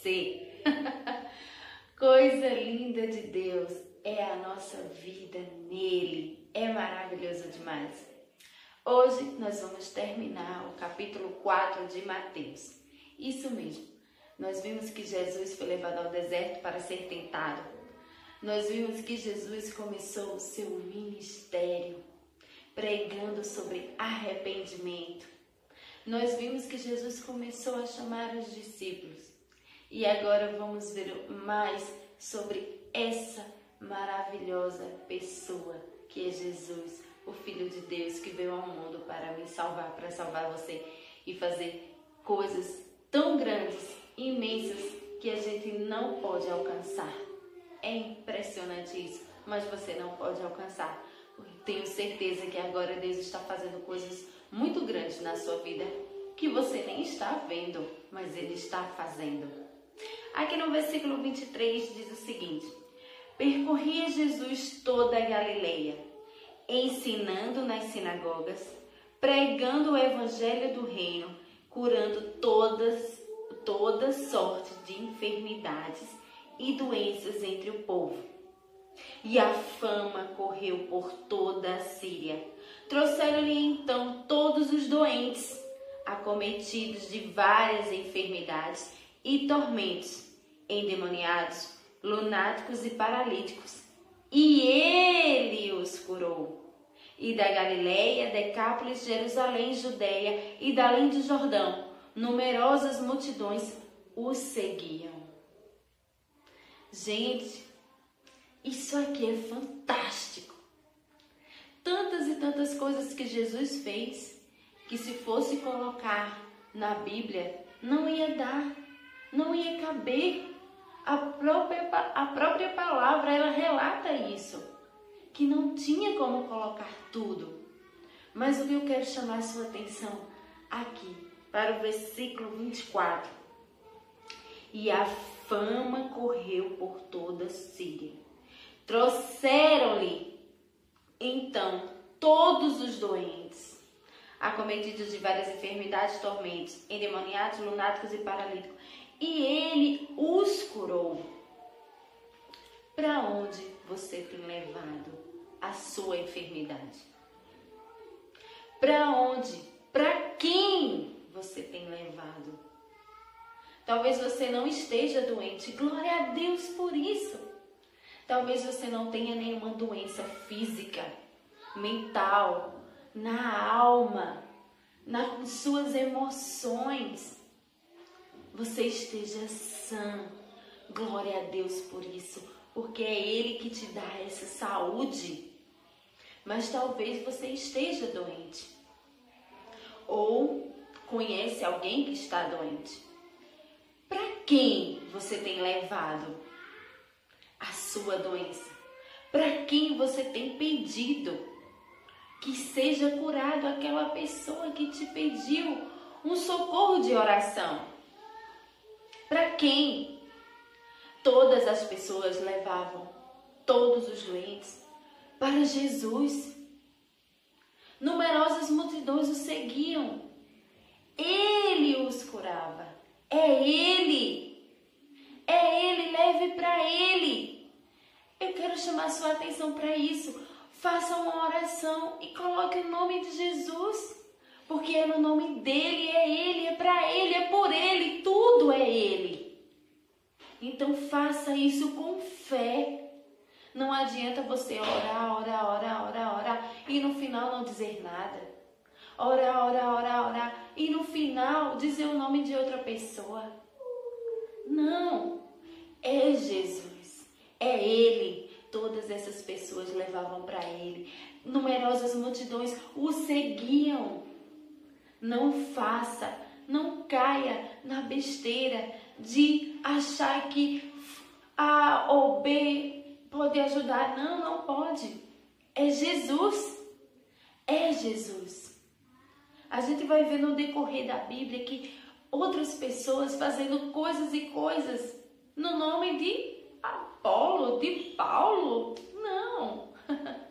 você. Coisa linda de Deus é a nossa vida nele. É maravilhoso demais. Hoje nós vamos terminar o capítulo 4 de Mateus. Isso mesmo. Nós vimos que Jesus foi levado ao deserto para ser tentado. Nós vimos que Jesus começou o seu ministério pregando sobre arrependimento. Nós vimos que Jesus começou a chamar os discípulos. E agora vamos ver mais sobre essa maravilhosa pessoa que é Jesus, o Filho de Deus que veio ao mundo para me salvar, para salvar você e fazer coisas tão grandes, imensas, que a gente não pode alcançar. É impressionante isso, mas você não pode alcançar. Tenho certeza que agora Deus está fazendo coisas muito grandes na sua vida que você nem está vendo, mas Ele está fazendo. Aqui no versículo 23 diz o seguinte: Percorria Jesus toda a Galileia, ensinando nas sinagogas, pregando o evangelho do reino, curando todas toda sorte de enfermidades e doenças entre o povo. E a fama correu por toda a Síria. Trouxeram-lhe então todos os doentes, acometidos de várias enfermidades e tormentos, endemoniados, lunáticos e paralíticos. E ele os curou. E da Galileia, Decápolis, Jerusalém, Judeia e da além do Jordão, numerosas multidões os seguiam. Gente, isso aqui é fantástico. Tantas e tantas coisas que Jesus fez que se fosse colocar na Bíblia não ia dar, não ia caber. A própria, a própria palavra ela relata isso, que não tinha como colocar tudo. Mas o que eu quero chamar a sua atenção aqui, para o versículo 24. E a fama correu por toda a Síria Trouxeram-lhe então todos os doentes, acometidos de várias enfermidades, tormentos, endemoniados, lunáticos e paralíticos, e ele os curou. Para onde você tem levado a sua enfermidade? Para onde? Para quem você tem levado? Talvez você não esteja doente. Glória a Deus por isso. Talvez você não tenha nenhuma doença física, mental, na alma, nas suas emoções. Você esteja sã. Glória a Deus por isso, porque é Ele que te dá essa saúde. Mas talvez você esteja doente. Ou conhece alguém que está doente. Para quem você tem levado a sua doença? Para quem você tem pedido que seja curado aquela pessoa que te pediu um socorro de oração? Para quem? Todas as pessoas levavam todos os doentes para Jesus. Numerosas multidões o seguiam. Ele os curava. É Ele é Ele, leve para Ele. Eu quero chamar sua atenção para isso. Faça uma oração e coloque o nome de Jesus. Porque é no nome dele, é Ele, é para Ele, é por Ele, tudo é Ele. Então faça isso com fé. Não adianta você orar, orar, orar, orar, orar e no final não dizer nada. Orar, orar, orar, orar e no final dizer o nome de outra pessoa. Não é Jesus, é Ele. Todas essas pessoas levavam para Ele. Numerosas multidões o seguiam. Não faça, não caia na besteira de achar que A ou B pode ajudar. Não, não pode. É Jesus. É Jesus. A gente vai ver no decorrer da Bíblia que outras pessoas fazendo coisas e coisas no nome de Apolo, de Paulo. Não.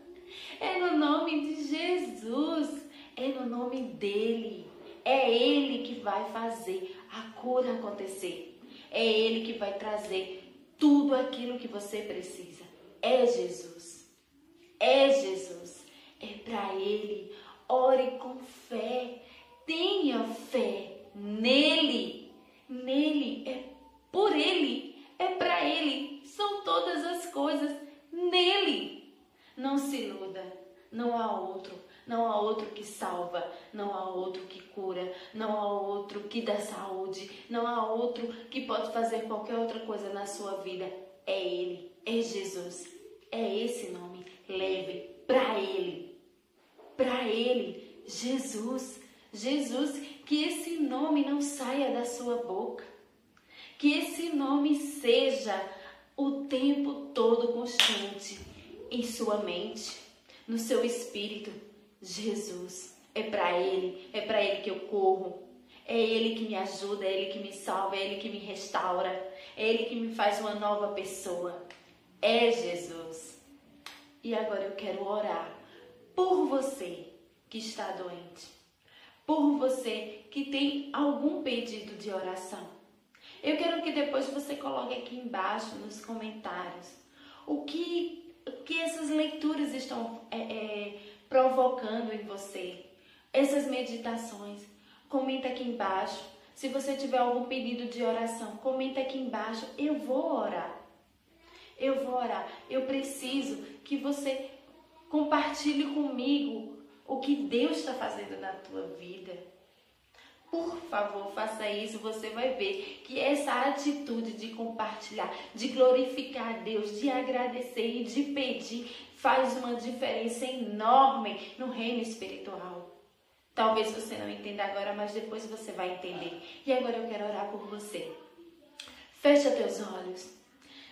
É no nome de Jesus. É no nome dele. É ele que vai fazer a cura acontecer. É Ele que vai trazer tudo aquilo que você precisa. É Jesus. É Jesus. É para Ele. Ore com fé. Tenha fé nele. Nele. É por Ele. É para Ele. São todas as coisas nele. Não se iluda. Não há outro. Não há outro que salva, não há outro que cura, não há outro que dá saúde, não há outro que pode fazer qualquer outra coisa na sua vida. É Ele, é Jesus. É esse nome. Leve para Ele. Para Ele, Jesus. Jesus, que esse nome não saia da sua boca. Que esse nome seja o tempo todo constante em sua mente, no seu espírito Jesus. É para Ele, é para Ele que eu corro. É Ele que me ajuda, é Ele que me salva, é Ele que me restaura, é Ele que me faz uma nova pessoa. É Jesus. E agora eu quero orar por você que está doente, por você que tem algum pedido de oração. Eu quero que depois você coloque aqui embaixo nos comentários o que, que essas leituras estão é, é, provocando em você. Essas meditações. Comenta aqui embaixo. Se você tiver algum pedido de oração, comenta aqui embaixo. Eu vou orar. Eu vou orar. Eu preciso que você compartilhe comigo o que Deus está fazendo na tua vida. Por favor, faça isso. Você vai ver que essa atitude de compartilhar, de glorificar a Deus, de agradecer e de pedir faz uma diferença enorme no reino espiritual. Talvez você não entenda agora, mas depois você vai entender. E agora eu quero orar por você. Fecha teus olhos.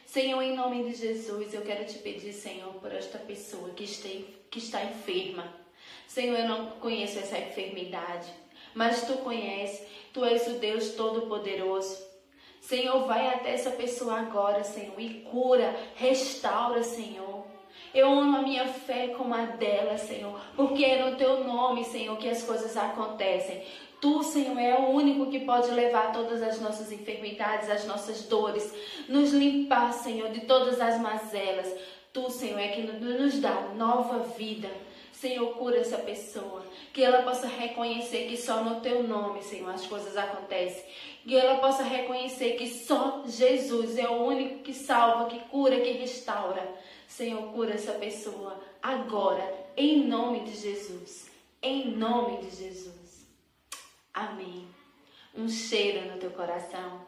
Senhor, em nome de Jesus, eu quero te pedir, Senhor, por esta pessoa que está, que está enferma. Senhor, eu não conheço essa enfermidade mas tu conheces, tu és o Deus Todo-Poderoso. Senhor, vai até essa pessoa agora, Senhor, e cura, restaura, Senhor. Eu amo a minha fé como a dela, Senhor, porque é no teu nome, Senhor, que as coisas acontecem. Tu, Senhor, é o único que pode levar todas as nossas enfermidades, as nossas dores, nos limpar, Senhor, de todas as mazelas. Tu, Senhor, é que nos dá nova vida. Senhor, cura essa pessoa. Que ela possa reconhecer que só no teu nome, Senhor, as coisas acontecem. Que ela possa reconhecer que só Jesus é o único que salva, que cura, que restaura. Senhor, cura essa pessoa agora, em nome de Jesus. Em nome de Jesus. Amém. Um cheiro no teu coração.